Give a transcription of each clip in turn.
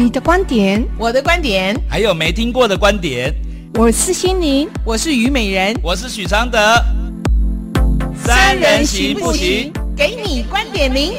你的观点，我的观点，还有没听过的观点。我是心灵，我是虞美人，我是许常德。三人行不行？给你观点零。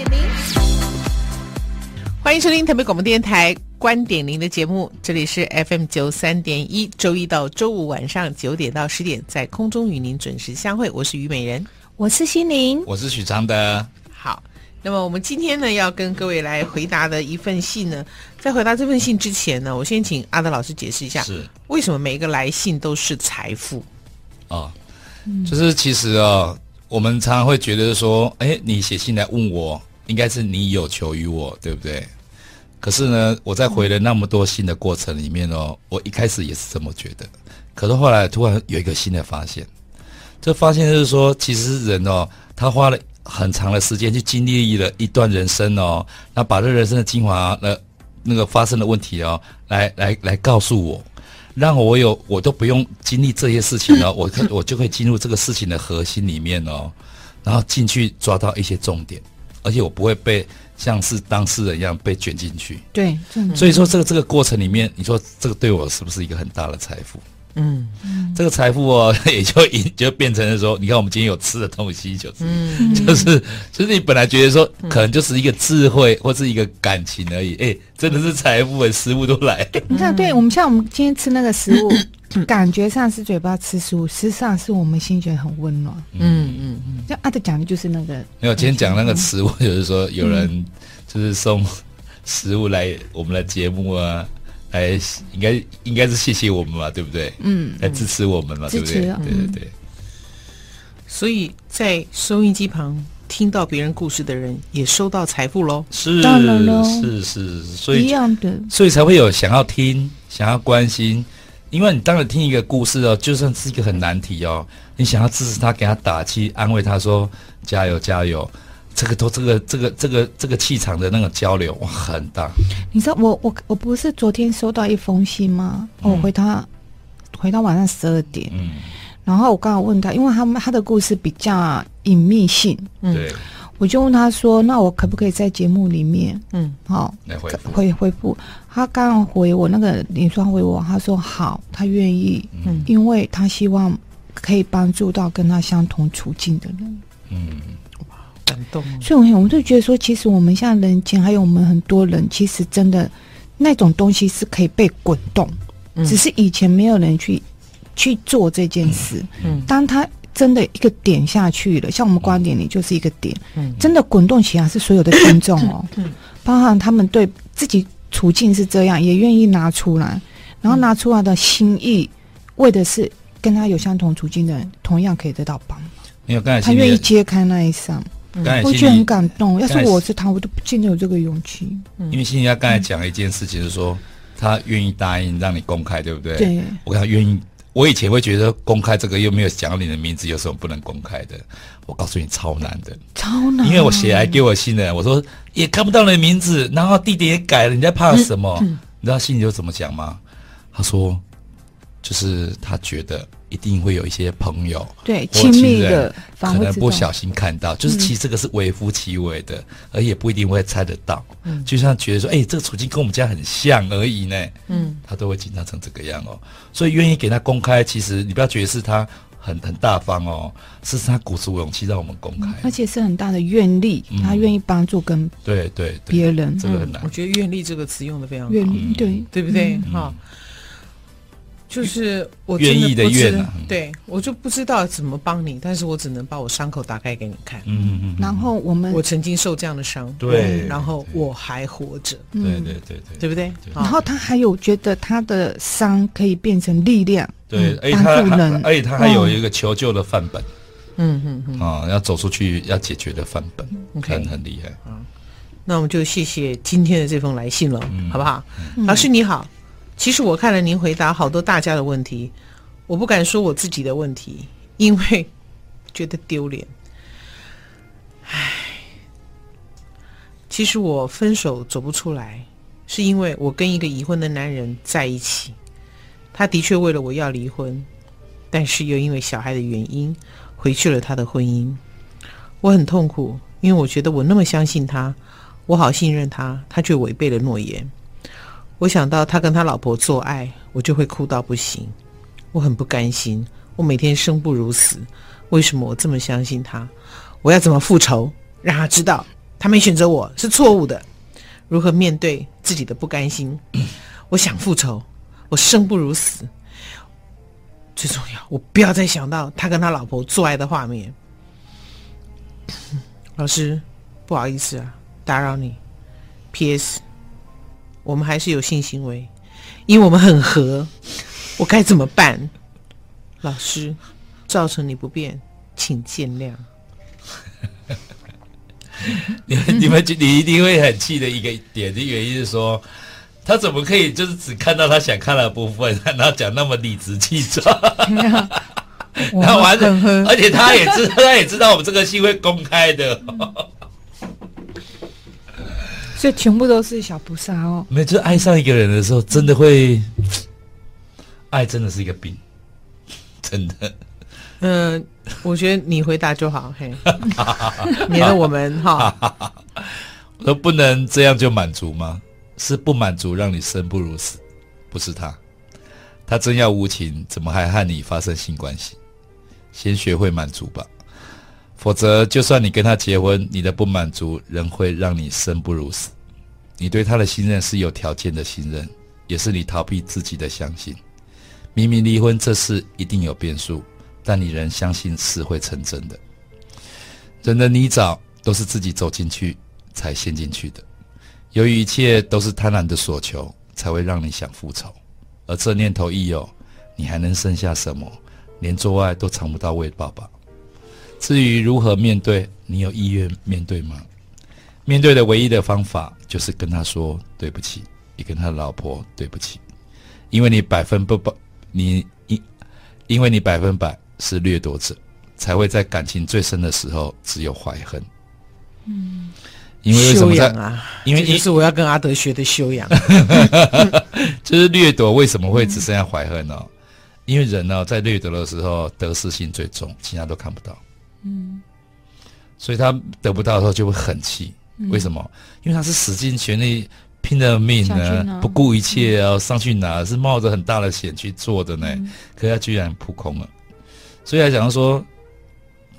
欢迎收听台北广播电台观点零的节目，这里是 FM 九三点一，周一到周五晚上九点到十点，在空中与您准时相会。我是虞美人，我是心灵，我是许常德。好。那么我们今天呢，要跟各位来回答的一份信呢，在回答这份信之前呢，我先请阿德老师解释一下，是为什么每一个来信都是财富？啊，就是其实啊，我们常常会觉得说，哎，你写信来问我，应该是你有求于我，对不对？可是呢，我在回了那么多信的过程里面哦，我一开始也是这么觉得，可是后来突然有一个新的发现，这发现就是说，其实人哦，他花了。很长的时间去经历了一段人生哦，那把这人生的精华，那那个发生的问题哦，来来来告诉我，让我有我都不用经历这些事情了，我可我就可以进入这个事情的核心里面哦，然后进去抓到一些重点，而且我不会被像是当事人一样被卷进去。对，所以说这个这个过程里面，你说这个对我是不是一个很大的财富？嗯，这个财富哦，也就就变成了说，你看我们今天有吃的东西，就是，嗯、就是，就是你本来觉得说，可能就是一个智慧或是一个感情而已，哎，真的是财富，哎，食物都来。你看，对我们像我们今天吃那个食物，感觉上是嘴巴吃食物，实际上是我们心觉得很温暖。嗯。嗯嗯，就阿德讲的就是那个，没有，今天讲那个食物，就是说有人就是送食物来我们的节目啊。哎，应该应该是谢谢我们嘛，对不对？嗯，来支持我们嘛，对不对？对对对。所以在收音机旁听到别人故事的人，也收到财富喽。是，是是，所以一样的，所以才会有想要听、想要关心。因为你当然听一个故事哦，就算是一个很难题哦，你想要支持他，给他打气，安慰他说加油加油。这个都这个这个这个这个气场的那个交流哇很大。你知道我我我不是昨天收到一封信吗？嗯、我回他回到晚上十二点，嗯，然后我刚好问他，因为他们他的故事比较隐秘性，嗯，对，我就问他说，那我可不可以在节目里面，嗯，好，来回回回复。他刚刚回我那个脸书回我，他说好，他愿意，嗯，因为他希望可以帮助到跟他相同处境的人，嗯。感动，所以，我我们就觉得说，其实我们像人间，还有我们很多人，其实真的那种东西是可以被滚动，嗯、只是以前没有人去去做这件事。嗯，当他真的一个点下去了，像我们观点里就是一个点，嗯，真的滚动起来是所有的听众哦，嗯，包含他们对自己处境是这样，也愿意拿出来，然后拿出来的心意，为的是跟他有相同处境的人，同样可以得到帮忙。没有，刚才他愿意揭开那一扇。我觉得很感动。要是我是他，我都不见得有这个勇气。因为欣怡他刚才讲了一件事情，是说他愿意答应让你公开，对不对？对。我跟他愿意。我以前会觉得公开这个又没有讲你的名字，有什么不能公开的？我告诉你，超难的，超难。因为我写来给我信的人，我说也看不到你的名字，然后地点也改了，你在怕什么？你知道信就怎么讲吗？他说，就是他觉得。一定会有一些朋友，对亲密的，可能不小心看到，就是其实这个是微乎其微的，嗯、而也不一定会猜得到。嗯，就像觉得说，哎、欸，这个处境跟我们家很像而已呢。嗯，他都会紧张成这个样哦。所以愿意给他公开，其实你不要觉得是他很很大方哦，是他鼓足勇气让我们公开，嗯、而且是很大的愿力，嗯、他愿意帮助跟对对别人，这个很难。我觉得“愿力”这个词用的非常好，愿力对、嗯、对不对？哈、嗯。就是我愿意的愿啊，对我就不知道怎么帮你，但是我只能把我伤口打开给你看。嗯嗯，然后我们我曾经受这样的伤，对，然后我还活着，对对对对，对不对？然后他还有觉得他的伤可以变成力量，对，而且他而且他还有一个求救的范本，嗯嗯嗯，啊，要走出去要解决的范本，很很厉害。嗯那我们就谢谢今天的这封来信了，好不好？老师你好。其实我看了您回答好多大家的问题，我不敢说我自己的问题，因为觉得丢脸。唉，其实我分手走不出来，是因为我跟一个已婚的男人在一起，他的确为了我要离婚，但是又因为小孩的原因回去了他的婚姻。我很痛苦，因为我觉得我那么相信他，我好信任他，他却违背了诺言。我想到他跟他老婆做爱，我就会哭到不行，我很不甘心，我每天生不如死。为什么我这么相信他？我要怎么复仇，让他知道他没选择我是错误的？如何面对自己的不甘心？我想复仇，我生不如死。最重要，我不要再想到他跟他老婆做爱的画面。老师，不好意思啊，打扰你。P.S. 我们还是有性行为，因为我们很合。我该怎么办？老师，造成你不便，请见谅。你们你们你一定会很气的一个点的原因是说，他怎么可以就是只看到他想看的部分，然后讲那么理直气壮？然后完了，而且他也知他也知道我们这个戏会公开的，所以全部都是小菩萨哦。没，就爱上一个人的时候，真的会，爱真的是一个病，真的。嗯，我觉得你回答就好，嘿，免得我们哈，都不能这样就满足吗？是不满足让你生不如死，不是他，他真要无情，怎么还和你发生性关系？先学会满足吧，否则就算你跟他结婚，你的不满足仍会让你生不如死。你对他的信任是有条件的信任，也是你逃避自己的相信。明明离婚这事一定有变数。但你仍相信是会成真的。人的泥沼都是自己走进去才陷进去的。由于一切都是贪婪的所求，才会让你想复仇。而这念头一有，你还能剩下什么？连做爱都尝不到味道吧。至于如何面对，你有意愿面对吗？面对的唯一的方法就是跟他说对不起，也跟他的老婆对不起，因为你百分不百，你因因为你百分百。是掠夺者，才会在感情最深的时候只有怀恨。嗯，因为为什么在？啊、因为这是我要跟阿德学的修养。就是掠夺为什么会只剩下怀恨呢？嗯、因为人呢，在掠夺的时候得失心最重，其他都看不到。嗯，所以他得不到的时候就会很气。嗯、为什么？因为他是使尽全力拼了命呢，不顾一切要上去拿，是冒着很大的险去做的呢。嗯、可他居然扑空了。所以来讲说，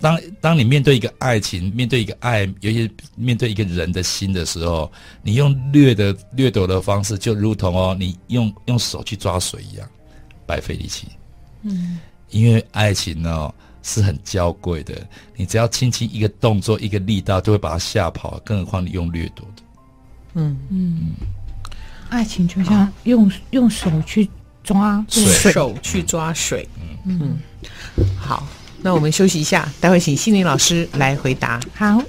当当你面对一个爱情，面对一个爱，尤其面对一个人的心的时候，你用掠的掠夺的方式，就如同哦，你用用手去抓水一样，白费力气。嗯，因为爱情呢是很娇贵的，你只要轻轻一个动作，一个力道，就会把它吓跑，更何况你用掠夺的。嗯嗯，爱情就像用用手去抓水，手去抓水。嗯嗯。好，那我们休息一下，待会请心灵老师来回答。好，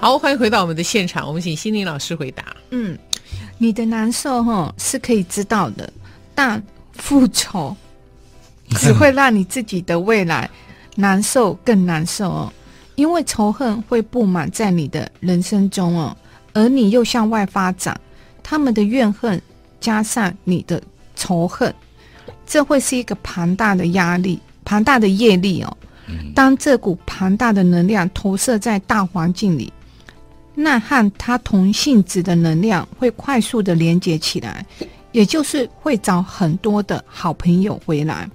好，欢迎回到我们的现场，我们请心灵老师回答。嗯，你的难受哈是可以知道的，但复仇 只会让你自己的未来难受更难受哦，因为仇恨会布满在你的人生中哦，而你又向外发展。他们的怨恨加上你的仇恨，这会是一个庞大的压力、庞大的业力哦。当这股庞大的能量投射在大环境里，那和它同性质的能量会快速的连接起来，也就是会找很多的好朋友回来，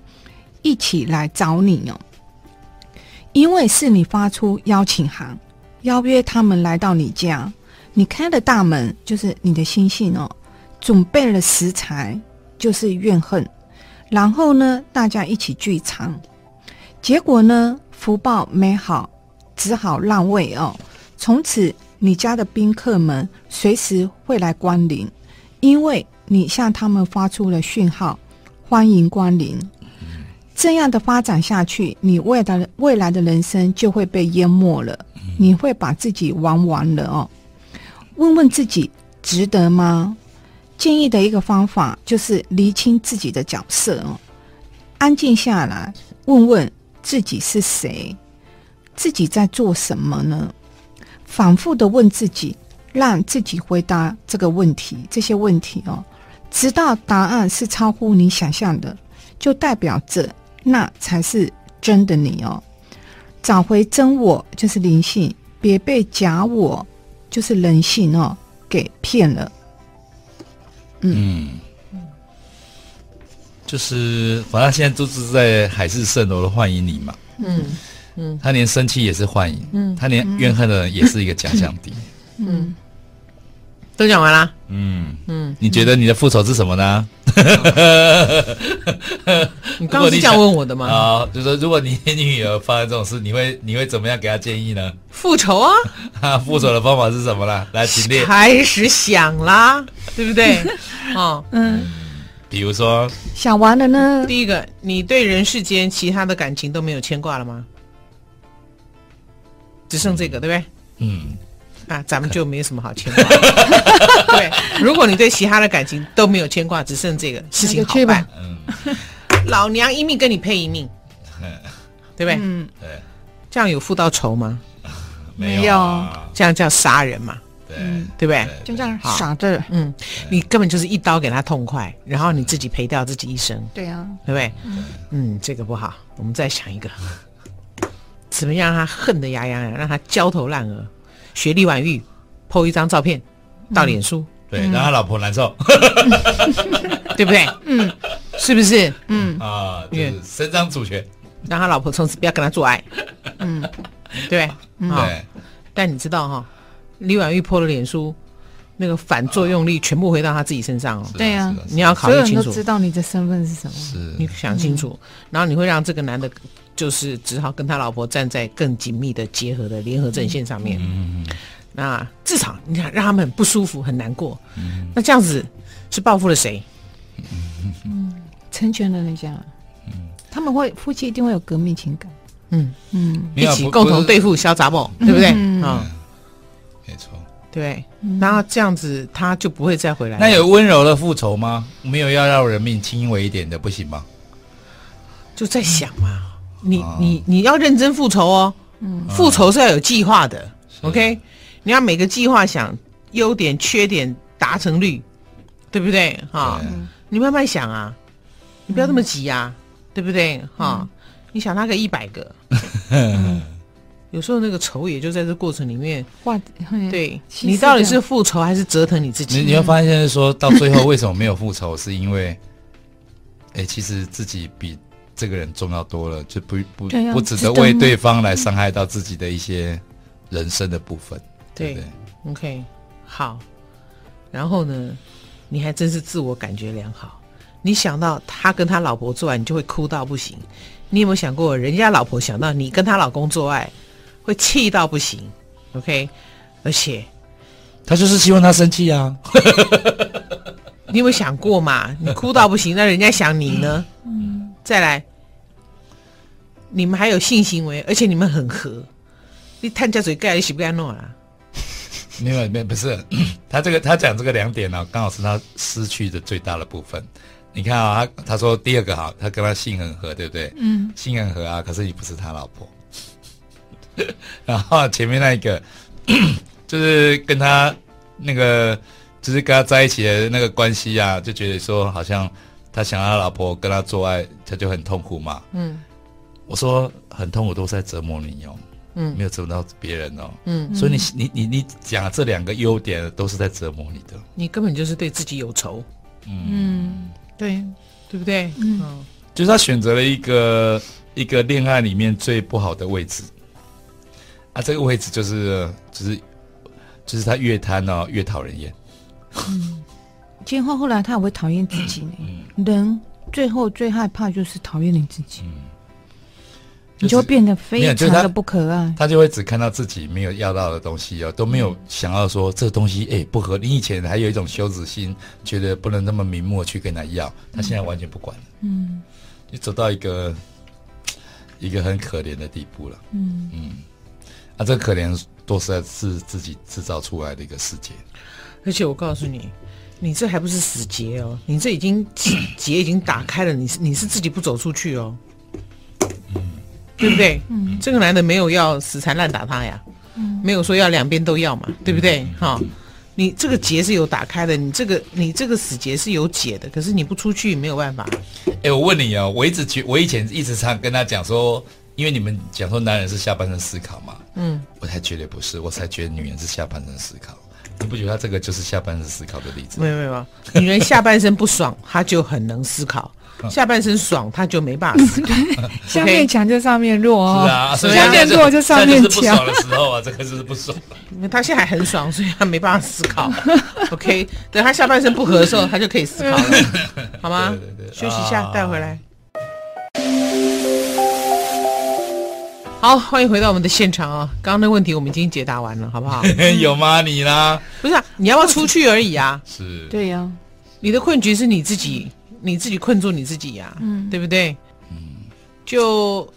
一起来找你哦。因为是你发出邀请函，邀约他们来到你家。你开了大门，就是你的心性哦；准备了食材，就是怨恨。然后呢，大家一起聚餐，结果呢，福报没好，只好让位哦。从此，你家的宾客们随时会来光临，因为你向他们发出了讯号，欢迎光临。这样的发展下去，你未来的未来的人生就会被淹没了，你会把自己玩完了哦。问问自己值得吗？建议的一个方法就是厘清自己的角色哦，安静下来，问问自己是谁，自己在做什么呢？反复的问自己，让自己回答这个问题，这些问题哦，直到答案是超乎你想象的，就代表着那才是真的你哦。找回真我就是灵性。别被假我，就是人性哦，给骗了。嗯，嗯就是反正现在都是在海市蜃楼的欢迎你嘛。嗯嗯，他连生气也是幻影，嗯，他连怨恨的人也是一个假想敌。嗯，都讲完啦。嗯嗯，你觉得你的复仇是什么呢？你刚刚是这样问我的吗？啊，就是说，如果你女儿发生这种事，你会你会怎么样给她建议呢？复仇 啊！复仇的方法是什么啦？来，请列。开始想啦，对不对？哦，嗯，比如说想完了呢？第一个，你对人世间其他的感情都没有牵挂了吗？只剩这个，对不对？嗯。啊，咱们就没什么好牵挂。对，如果你对其他的感情都没有牵挂，只剩这个事情好办。嗯，老娘一命跟你配一命，对不对？嗯，对。这样有付到仇吗？没有。这样叫杀人嘛？对，对不对？就这样傻着。嗯，你根本就是一刀给他痛快，然后你自己赔掉自己一生。对啊，对不对？嗯，这个不好。我们再想一个，怎么样让他恨得牙痒痒，让他焦头烂额。学李婉玉 po 一张照片到脸书，对，让他老婆难受，对不对？嗯，是不是？嗯。啊，就是伸张主权，让他老婆从此不要跟他做爱。嗯，对，对。但你知道哈，李婉玉 po 的脸书那个反作用力全部回到他自己身上哦。对呀，你要考虑清楚，都知道你的身份是什么，是。你想清楚，然后你会让这个男的。就是只好跟他老婆站在更紧密的结合的联合阵线上面。嗯，那至少你看让他们很不舒服、很难过。嗯，那这样子是报复了谁？嗯，成全了人家。嗯，他们会夫妻一定会有革命情感。嗯嗯，一起共同对付小杂宝，对不对？嗯，没错。对，那这样子他就不会再回来。那有温柔的复仇吗？没有要让人命轻微一点的，不行吗？就在想嘛。你你你要认真复仇哦，嗯，复仇是要有计划的，OK？你要每个计划想优点、缺点、达成率，对不对？哈，你慢慢想啊，你不要这么急呀，对不对？哈，你想他个一百个，有时候那个仇也就在这过程里面，哇，对，你到底是复仇还是折腾你自己？你你会发现说到最后为什么没有复仇，是因为，哎，其实自己比。这个人重要多了，就不不不值得为对方来伤害到自己的一些人生的部分，对，对，对，OK，好。然后呢，你还真是自我感觉良好。你想到他跟他老婆做爱，你就会哭到不行。你有没有想过，人家老婆想到你跟他老公做爱，会气到不行？OK，而且他就是希望他生气啊。你有没有想过嘛？你哭到不行，那人家想你呢？嗯，再来。你们还有性行为，而且你们很合，你探家嘴盖你喜不干弄啊？没有没有，不是 他这个他讲这个两点呢、啊，刚好是他失去的最大的部分。你看啊，他他说第二个好，他跟他性很合，对不对？嗯，性很合啊，可是你不是他老婆。然后前面那一个 就是跟他那个就是跟他在一起的那个关系啊，就觉得说好像他想要他老婆跟他做爱，他就很痛苦嘛。嗯。我说很痛苦，都是在折磨你哦，嗯，没有折磨到别人哦，嗯，所以你你你你讲这两个优点都是在折磨你的，你根本就是对自己有仇，嗯，对，对不对？嗯，就是他选择了一个一个恋爱里面最不好的位置，啊，这个位置就是就是就是他越贪哦越讨人厌，嗯，今后后来他也会讨厌自己呢，嗯，人最后最害怕就是讨厌你自己，嗯。你就会变得非常的不可爱，他就会只看到自己没有要到的东西哦，都没有想要说这个东西哎不合。你以前还有一种羞耻心，觉得不能那么明目去跟他要，他现在完全不管了，嗯，你走到一个一个很可怜的地步了，嗯。嗯，啊，这可怜都是在是自己制造出来的一个世界，而且我告诉你，你这还不是死结哦，你这已经结已经打开了，你是你是自己不走出去哦。对不对？嗯，这个男的没有要死缠烂打他呀，嗯，没有说要两边都要嘛，对不对？哈、你这个结是有打开的，你这个你这个死结是有解的，可是你不出去没有办法。哎，我问你哦，我一直觉我以前一直常跟他讲说，因为你们讲说男人是下半身思考嘛，嗯，我才觉得不是，我才觉得女人是下半身思考。你不觉得他这个就是下半身思考的例子？没有没有，女人下半身不爽，她就很能思考；下半身爽，她就没办法思考。下面强就上面弱哦，是啊，下面弱就上面强。不爽的时候啊，这个就是不爽。因为他现在还很爽，所以他没办法思考。OK，等他下半身不合的时候，他就可以思考了，好吗？对对对，休息一下，带回来。好，欢迎回到我们的现场啊！刚刚的问题我们已经解答完了，好不好？有吗？你呢？不是啊，你要不要出去而已啊？是，对呀、啊。你的困局是你自己，你自己困住你自己呀、啊，嗯，对不对？嗯，就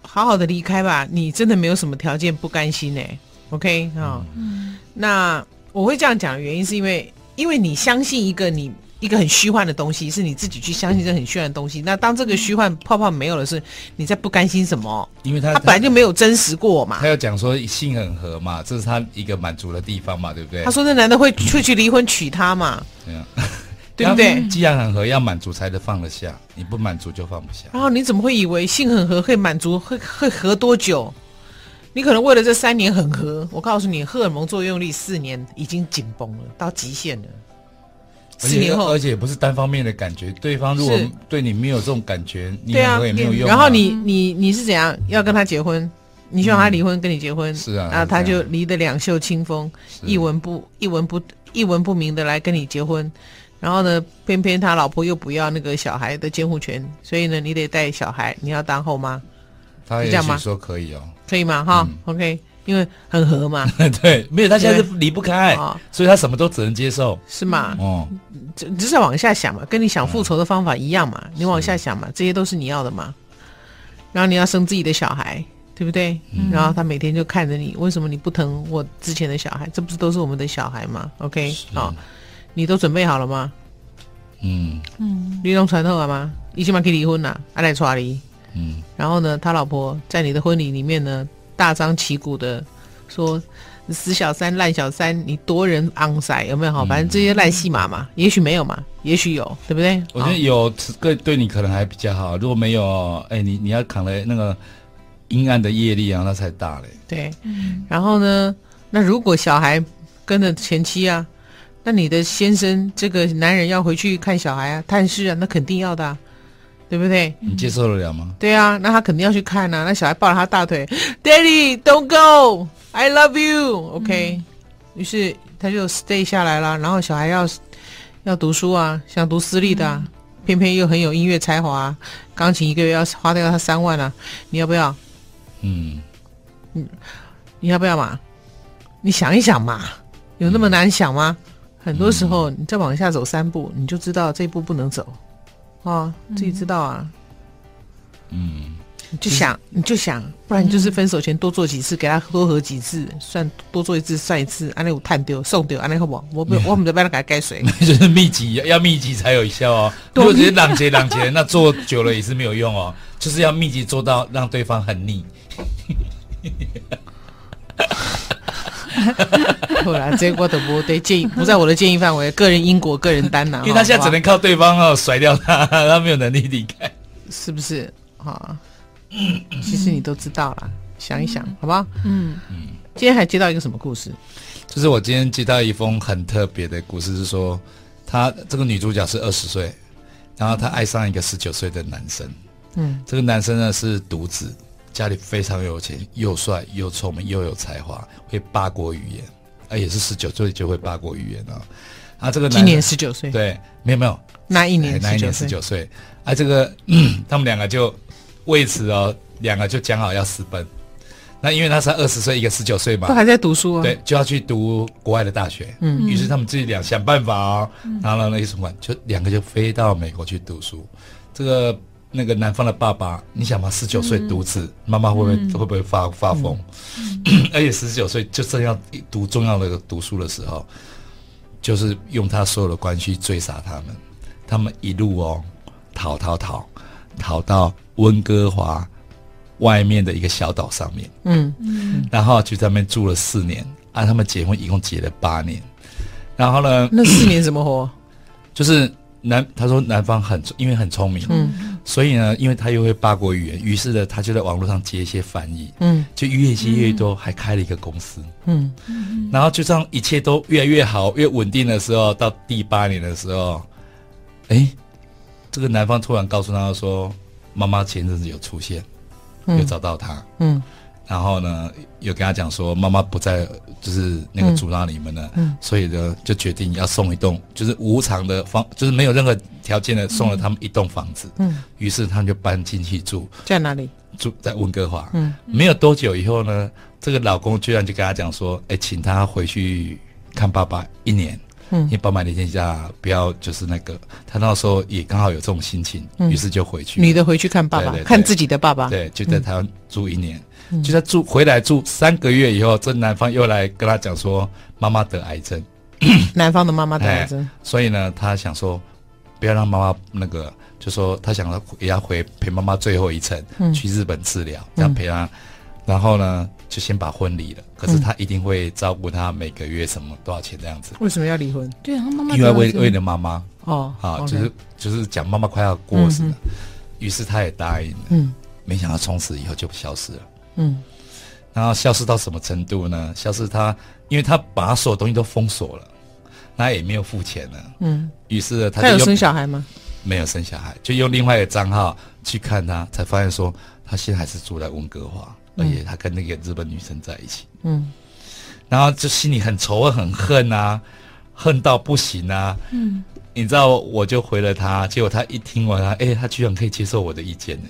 好好的离开吧。你真的没有什么条件不甘心呢、欸。OK 啊、哦，嗯，那我会这样讲的原因是因为，因为你相信一个你。一个很虚幻的东西，是你自己去相信这很虚幻的东西。那当这个虚幻泡泡没有了，是你在不甘心什么？因为他他本来就没有真实过嘛。他要讲说性很合嘛，这是他一个满足的地方嘛，对不对？他说那男的会会去离婚娶她嘛？对啊，对不对？既然很合，要满足才能放得下，你不满足就放不下。然后你怎么会以为性很合会满足？会会合多久？你可能为了这三年很合，我告诉你，荷尔蒙作用力四年已经紧绷了，到极限了。四年后，而且也不是单方面的感觉，对方如果对你没有这种感觉，你也没有用。然后你你你是怎样要跟他结婚？你希望他离婚跟你结婚？是啊，然后他就离得两袖清风，一文不一文不一文不名的来跟你结婚。然后呢，偏偏他老婆又不要那个小孩的监护权，所以呢，你得带小孩，你要当后妈。他也许说可以哦，可以吗？哈，OK。因为很合嘛，对，没有他现在是离不开，所以他什么都只能接受，是吗？哦，只只是往下想嘛，跟你想复仇的方法一样嘛，你往下想嘛，这些都是你要的嘛。然后你要生自己的小孩，对不对？然后他每天就看着你，为什么你不疼我之前的小孩？这不是都是我们的小孩吗？OK，好，你都准备好了吗？嗯嗯，你都传透了吗？你起码可以离婚了，阿来抓离。嗯，然后呢，他老婆在你的婚礼里面呢？大张旗鼓的说：“死小三、烂小三，你夺人昂塞有没有？好，反正这些烂戏码嘛，也许没有嘛，也许有，对不对？我觉得有，对对你可能还比较好。如果没有，哎，你你要扛了那个阴暗的业力啊，那才大嘞。对，然后呢，那如果小孩跟着前妻啊，那你的先生这个男人要回去看小孩啊、探视啊，那肯定要的、啊。”对不对？你接受得了吗？对啊，那他肯定要去看啊。那小孩抱着他大腿，Daddy don't go, I love you. OK，、嗯、于是他就 stay 下来了。然后小孩要要读书啊，想读私立的、啊，嗯、偏偏又很有音乐才华，钢琴一个月要花掉他三万啊。你要不要？嗯，你你要不要嘛？你想一想嘛，有那么难想吗？嗯、很多时候，你再往下走三步，你就知道这一步不能走。哦，自己知道啊。嗯，你就想，你就想，不然你就是分手前多做几次，给他多喝几次，算多做一次算一次，安那有探丢送丢，安那好不好？我不，我们这边给他盖水。就是密集，要密集才有效哦。如果直接两节两节，那做久了也是没有用哦。就是要密集做到让对方很腻。后来这个我都不对建议，不在我的建议范围，个人因果，个人担呐。因为他现在只能靠对方哦甩掉他，他没有能力离开，是不是？啊，其实你都知道了，想一想，好不好？嗯嗯。今天还接到一个什么故事？就是我今天接到一封很特别的故事，是说，他这个女主角是二十岁，然后她爱上一个十九岁的男生。嗯，这个男生呢是独子。家里非常有钱，又帅又聪明又有才华，会八国语言，啊，也是十九岁就会八国语言啊。啊，这个男今年十九岁，对，没有没有，那一年那一年十九岁，啊，这个、嗯、他们两个就为此哦，两个就讲好要私奔。那因为他才二十岁，一个十九岁嘛，都还在读书啊，对，就要去读国外的大学。嗯，于是他们自己俩想办法哦，拿了那个什么，就两个就飞到美国去读书。这个。那个男方的爸爸，你想嘛，十九岁独子，妈妈、嗯、会不会、嗯、会不会发发疯？而且十九岁就正要读重要的读书的时候，就是用他所有的关系追杀他们。他们一路哦，逃逃逃，逃到温哥华外面的一个小岛上面。嗯嗯，然后就在那边住了四年。啊，他们结婚一共结了八年。然后呢？那四年怎么活？就是男他说男方很因为很聪明。嗯。所以呢，因为他又会八国语言，于是呢，他就在网络上接一些翻译，嗯，就越接越多，还开了一个公司，嗯，然后就这样一切都越来越好，越稳定的时候，到第八年的时候，哎，这个男方突然告诉他说，妈妈前阵子有出现，有找到他，嗯。然后呢，有跟他讲说，妈妈不在，就是那个阻挠你们了，嗯嗯、所以呢，就决定要送一栋，就是无偿的房，就是没有任何条件的送了他们一栋房子。嗯，于是他们就搬进去住，在哪里？住在温哥华。嗯，没有多久以后呢，这个老公居然就跟他讲说，哎，请他回去看爸爸一年。嗯，因为爸爸那天下不要就是那个，他那时候也刚好有这种心情，于是就回去。女的回去看爸爸，看自己的爸爸。对，就在台湾住一年。就在住回来住三个月以后，这男方又来跟他讲说，妈妈得癌症，男方的妈妈得癌症，所以呢，他想说不要让妈妈那个，就说他想要也要回陪妈妈最后一程，嗯、去日本治疗，这样陪她，嗯、然后呢就先把婚离了。可是他一定会照顾他每个月什么多少钱这样子。为什么要离婚？对啊，妈妈因为为为了妈妈哦，啊，就是就是讲妈妈快要过世了，于、嗯、是他也答应了，嗯，没想到从此以后就消失了。嗯，然后消失到什么程度呢？消失他，因为他把所有东西都封锁了，那也没有付钱了。嗯，于是他有生小孩吗？没有生小孩，就用另外一个账号去看他，才发现说他现在还是住在温哥华，嗯、而且他跟那个日本女生在一起。嗯，然后就心里很仇恨，很恨啊，恨到不行啊。嗯，你知道，我就回了他，结果他一听完，他哎，他居然可以接受我的意见呢。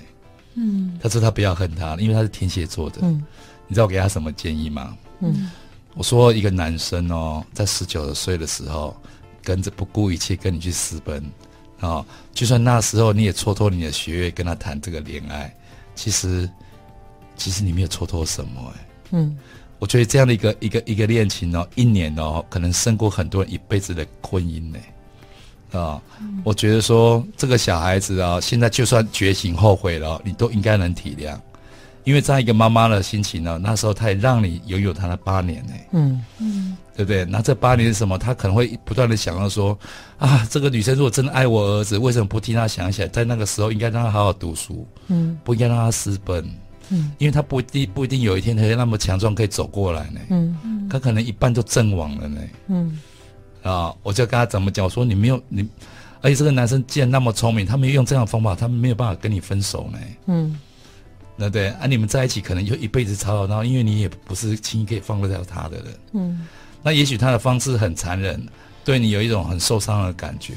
嗯，他说他不要恨他，因为他是天蝎座的。嗯，你知道我给他什么建议吗？嗯，我说一个男生哦，在十九岁的时候，跟着不顾一切跟你去私奔，啊、哦，就算那时候你也蹉跎你的学业跟他谈这个恋爱，其实其实你没有蹉跎什么哎。嗯，我觉得这样的一个一个一个恋情哦，一年哦，可能胜过很多人一辈子的婚姻呢。啊，我觉得说这个小孩子啊，现在就算觉醒后悔了，你都应该能体谅，因为在一个妈妈的心情呢，那时候他也让你拥有他的八年呢，嗯嗯，对不对？那这八年是什么？他可能会不断的想到说，啊，这个女生如果真的爱我儿子，为什么不替他想起来？在那个时候应该让他好好读书，嗯，不应该让他私奔，嗯，因为他不一定不一定有一天他会那么强壮可以走过来呢，嗯嗯，他可能一半都阵亡了呢，嗯。啊！我就跟他怎么讲？我说你没有你，而且这个男生既然那么聪明，他没有用这样的方法，他没有办法跟你分手呢。嗯，对不对？啊，你们在一起可能就一辈子吵吵闹闹，因为你也不是轻易可以放得掉他的人。嗯，那也许他的方式很残忍，对你有一种很受伤的感觉。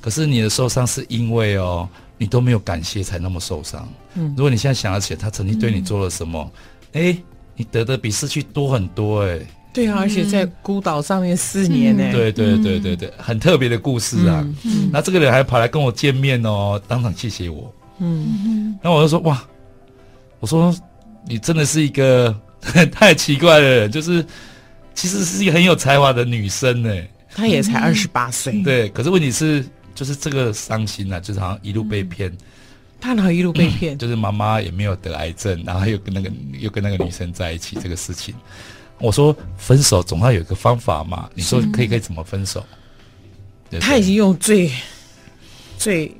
可是你的受伤是因为哦，你都没有感谢才那么受伤。嗯，如果你现在想得起来他曾经对你做了什么，哎、嗯，你得的比失去多很多哎。对啊，而且在孤岛上面四年呢。对对对对对，很特别的故事啊。嗯，那这个人还跑来跟我见面哦，当场谢谢我。嗯，那我就说哇，我说你真的是一个 太奇怪的人，就是其实是一个很有才华的女生呢。她也才二十八岁。对，可是问题是，就是这个伤心啊，就是好像一路被骗。她哪一路被骗？就是妈妈也没有得癌症，然后又跟那个又跟那个女生在一起，这个事情。我说分手总要有一个方法嘛？你说可以可以怎么分手？对对，他已经用最最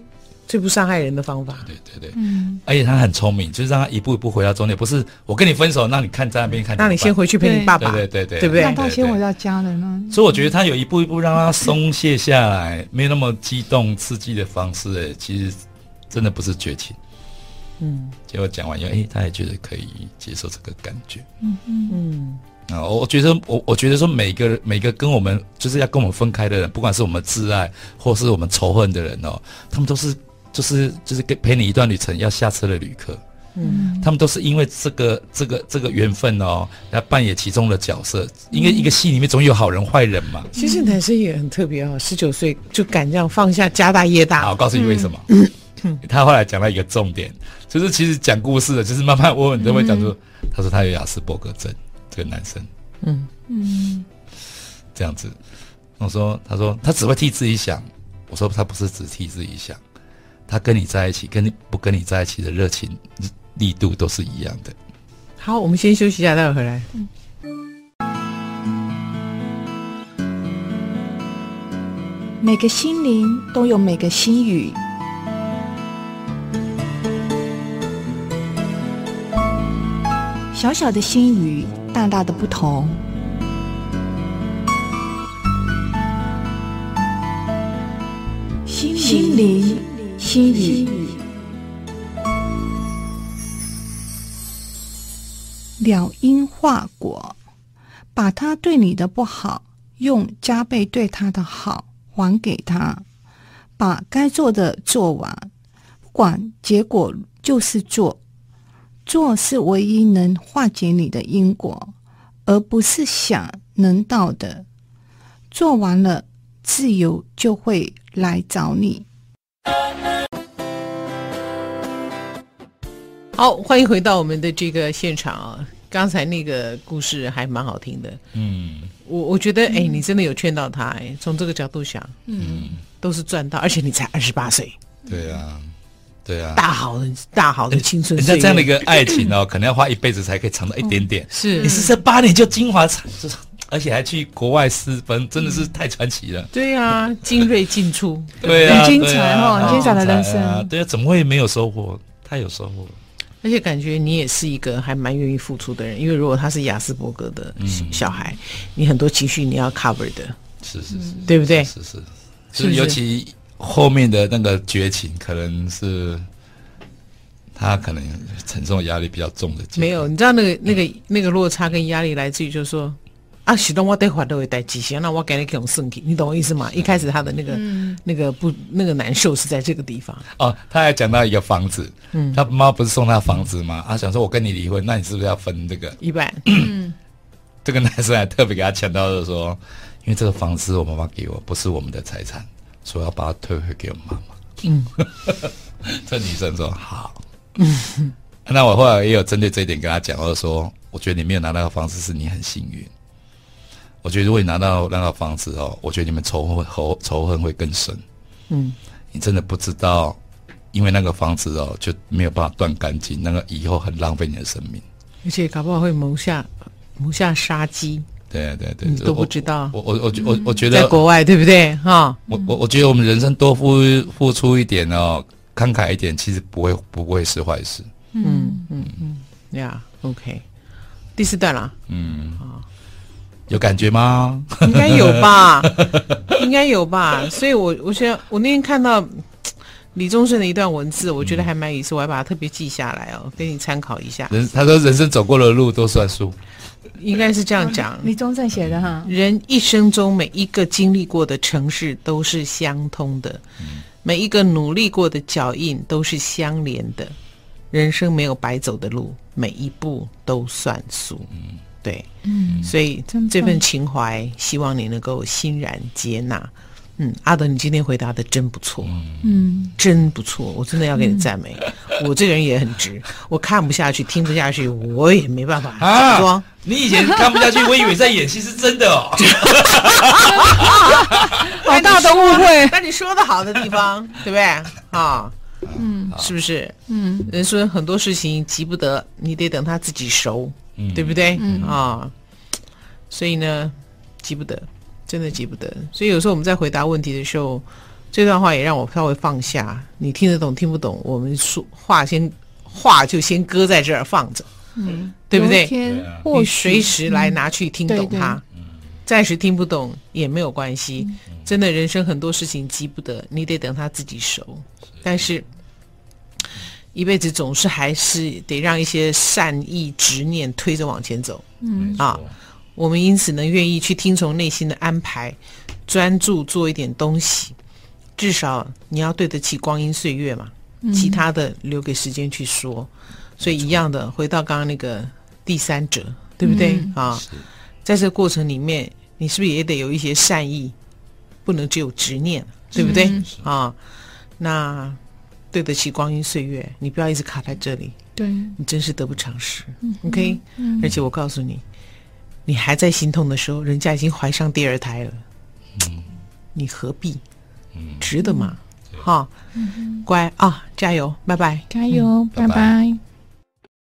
最不伤害人的方法。对对对，嗯，而且他很聪明，就是让他一步一步回到终点。不是我跟你分手，那你看在那边看，那你先回去陪你爸爸。对对对对，对不对？让他先回到家人呢。所以我觉得他有一步一步让他松懈下来，没有那么激动刺激的方式，哎，其实真的不是绝情。嗯，结果讲完以后，哎，他也觉得可以接受这个感觉。嗯嗯嗯。啊，我我觉得我我觉得说每个每个跟我们就是要跟我们分开的人，不管是我们挚爱或是我们仇恨的人哦，他们都是就是就是跟陪你一段旅程要下车的旅客，嗯，他们都是因为这个这个这个缘分哦，来扮演其中的角色。因为一个戏里面总有好人坏人嘛。其实男生也很特别哦，十九岁就敢这样放下家大业大。好，我告诉你为什么？嗯嗯、他后来讲到一个重点，就是其实讲故事的，就是慢慢问问都会讲出，嗯、他说他有亚斯伯格症。这个男生，嗯嗯，这样子，我说，他说他只会替自己想，我说他不是只替自己想，他跟你在一起跟你不跟你在一起的热情力度都是一样的。好我们先休息一下待会回来。嗯。每个心灵都有每个心语。小小的心语大大的不同。心灵心语，了因化果，把他对你的不好，用加倍对他的好还给他，把该做的做完，不管结果，就是做。做是唯一能化解你的因果，而不是想能到的。做完了，自由就会来找你。好，欢迎回到我们的这个现场啊！刚才那个故事还蛮好听的。嗯，我我觉得，哎，你真的有劝到他。哎，从这个角度想，嗯，都是赚到，而且你才二十八岁。对啊。对啊，大好的大好的青春，人家这样的一个爱情哦，可能要花一辈子才可以尝到一点点。是，你是这八年就精华，而且还去国外私奔，真的是太传奇了。对啊，精锐尽出，对啊，很精彩哈，很精彩的人生。对啊，怎么会没有收获？太有收获了。而且感觉你也是一个还蛮愿意付出的人，因为如果他是雅斯伯格的小孩，你很多情绪你要 cover 的。是是是，对不对？是是，就是尤其。后面的那个绝情，可能是他可能承受压力比较重的。没有，你知道那个那个那个落差跟压力来自于，就是说啊，许多我得话都会带极限，那我给你这种身体，你懂我意思吗？一开始他的那个、嗯、那个不那个难受是在这个地方。哦，他还讲到一个房子，嗯，他妈不是送他房子吗？啊，想说我跟你离婚，那你是不是要分这个一半？嗯，这个男生还特别给他强调的说，因为这个房子是我妈妈给我，不是我们的财产。说要把它退回给我妈妈。嗯，这女生说好。嗯，那我后来也有针对这一点跟他讲，我就说，我觉得你没有拿到那个房子是你很幸运。我觉得如果你拿到那个房子哦，我觉得你们仇恨仇仇恨会更深。嗯，你真的不知道，因为那个房子哦就没有办法断干净，那个以后很浪费你的生命，而且搞不好会谋下谋下杀机。对对对，你都不知道。我我我我我觉得在国外对不对？哈，我我我觉得我们人生多付付出一点哦，慷慨一点，其实不会不会是坏事。嗯嗯嗯，呀，OK，第四段了。嗯啊，有感觉吗？应该有吧，应该有吧。所以我我觉得我那天看到李宗盛的一段文字，我觉得还蛮有意思，我还把它特别记下来哦，给你参考一下。人他说人生走过的路都算数。应该是这样讲，李宗盛写的哈。人一生中每一个经历过的城市都是相通的，嗯、每一个努力过的脚印都是相连的。人生没有白走的路，每一步都算数。嗯，对，嗯，所以这份情怀，希望你能够欣然接纳。嗯，阿德，你今天回答的真不错，嗯，真不错，我真的要给你赞美。嗯、我这个人也很直，我看不下去，听不下去，我也没办法假装。你以前看不下去，我以为在演戏是真的哦。好大的误会。那你说的好的地方，对不对？啊，嗯，是不是？嗯，人说很多事情急不得，你得等他自己熟，嗯、对不对？嗯啊，所以呢，急不得。真的急不得，所以有时候我们在回答问题的时候，这段话也让我稍微放下。你听得懂听不懂？我们说话先话就先搁在这儿放着，嗯，对不对？你随时来拿去听懂它，暂时听不懂也没有关系。真的，人生很多事情急不得，你得等他自己熟。但是，一辈子总是还是得让一些善意执念推着往前走。嗯啊。我们因此呢，愿意去听从内心的安排，专注做一点东西。至少你要对得起光阴岁月嘛，嗯、其他的留给时间去说。所以一样的，回到刚刚那个第三者，对不对、嗯、啊？在这个过程里面，你是不是也得有一些善意？不能只有执念，对不对？啊，那对得起光阴岁月，你不要一直卡在这里。对，你真是得不偿失。嗯、OK，、嗯、而且我告诉你。你还在心痛的时候，人家已经怀上第二胎了，嗯，你何必？嗯，值得吗？哈，嗯，乖啊，加油，拜拜，加油，拜拜。拜拜。